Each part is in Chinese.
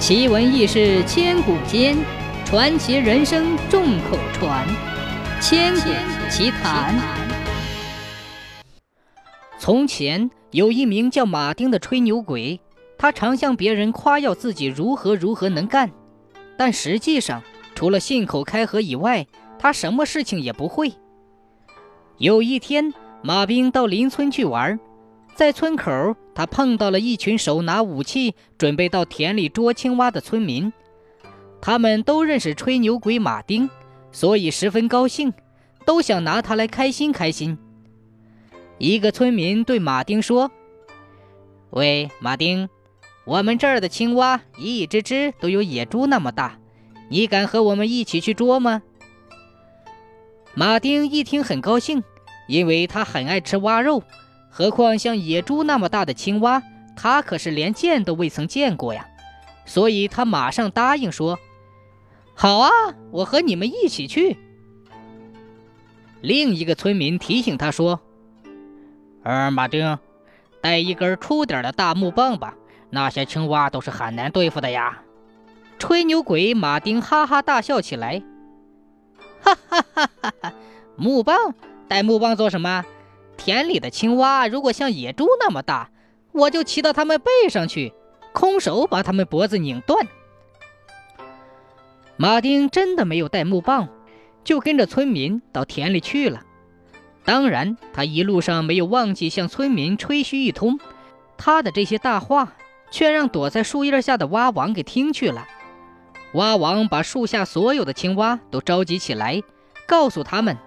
奇闻异事千古间，传奇人生众口传。千古奇谈。从前有一名叫马丁的吹牛鬼，他常向别人夸耀自己如何如何能干，但实际上除了信口开河以外，他什么事情也不会。有一天，马兵到邻村去玩。在村口，他碰到了一群手拿武器、准备到田里捉青蛙的村民。他们都认识吹牛鬼马丁，所以十分高兴，都想拿他来开心开心。一个村民对马丁说：“喂，马丁，我们这儿的青蛙一只只都有野猪那么大，你敢和我们一起去捉吗？”马丁一听很高兴，因为他很爱吃蛙肉。何况像野猪那么大的青蛙，他可是连见都未曾见过呀，所以他马上答应说：“好啊，我和你们一起去。”另一个村民提醒他说：“呃，马丁，带一根粗点的大木棒吧，那些青蛙都是很难对付的呀。”吹牛鬼马丁哈哈大笑起来：“哈哈哈哈哈！木棒，带木棒做什么？”田里的青蛙如果像野猪那么大，我就骑到它们背上去，空手把它们脖子拧断。马丁真的没有带木棒，就跟着村民到田里去了。当然，他一路上没有忘记向村民吹嘘一通。他的这些大话，却让躲在树叶下的蛙王给听去了。蛙王把树下所有的青蛙都召集起来，告诉他们：“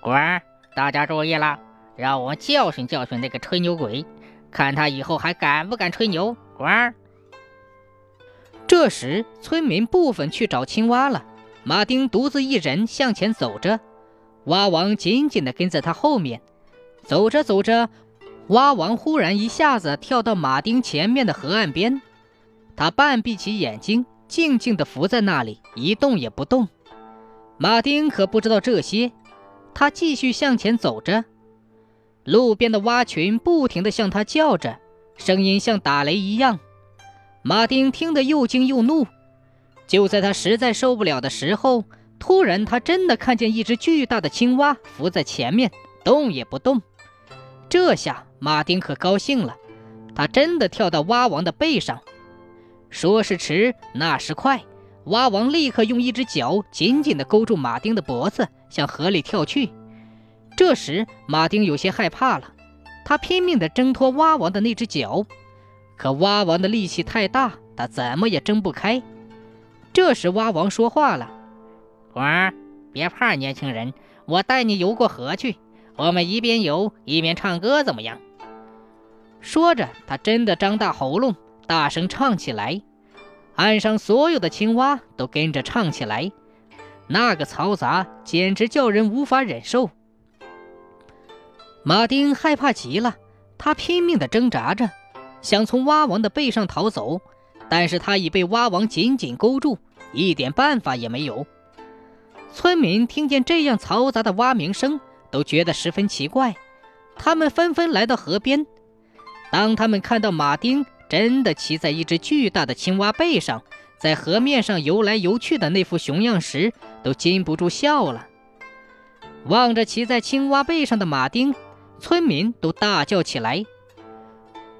乖，大家注意了。”让我教训教训那个吹牛鬼，看他以后还敢不敢吹牛！滚！这时，村民部分去找青蛙了。马丁独自一人向前走着，蛙王紧紧地跟在他后面。走着走着，蛙王忽然一下子跳到马丁前面的河岸边，他半闭起眼睛，静静地伏在那里，一动也不动。马丁可不知道这些，他继续向前走着。路边的蛙群不停地向他叫着，声音像打雷一样。马丁听得又惊又怒。就在他实在受不了的时候，突然他真的看见一只巨大的青蛙伏在前面，动也不动。这下马丁可高兴了，他真的跳到蛙王的背上。说时迟，那时快，蛙王立刻用一只脚紧紧地勾住马丁的脖子，向河里跳去。这时，马丁有些害怕了，他拼命地挣脱蛙王的那只脚，可蛙王的力气太大，他怎么也挣不开。这时，蛙王说话了：“儿，别怕，年轻人，我带你游过河去，我们一边游一边唱歌，怎么样？”说着，他真的张大喉咙，大声唱起来。岸上所有的青蛙都跟着唱起来，那个嘈杂简直叫人无法忍受。马丁害怕极了，他拼命地挣扎着，想从蛙王的背上逃走，但是他已被蛙王紧紧勾住，一点办法也没有。村民听见这样嘈杂的蛙鸣声，都觉得十分奇怪，他们纷纷来到河边。当他们看到马丁真的骑在一只巨大的青蛙背上，在河面上游来游去的那副熊样时，都禁不住笑了。望着骑在青蛙背上的马丁。村民都大叫起来：“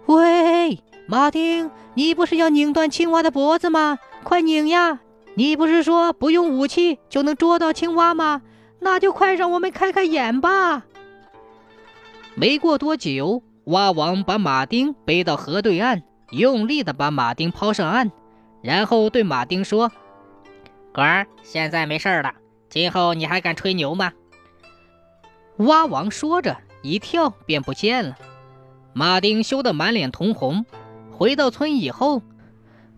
喂，马丁，你不是要拧断青蛙的脖子吗？快拧呀！你不是说不用武器就能捉到青蛙吗？那就快让我们开开眼吧！”没过多久，蛙王把马丁背到河对岸，用力地把马丁抛上岸，然后对马丁说：“哥儿，现在没事了，今后你还敢吹牛吗？”蛙王说着。一跳便不见了，马丁羞得满脸通红。回到村以后，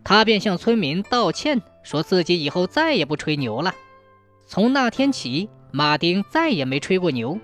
他便向村民道歉，说自己以后再也不吹牛了。从那天起，马丁再也没吹过牛。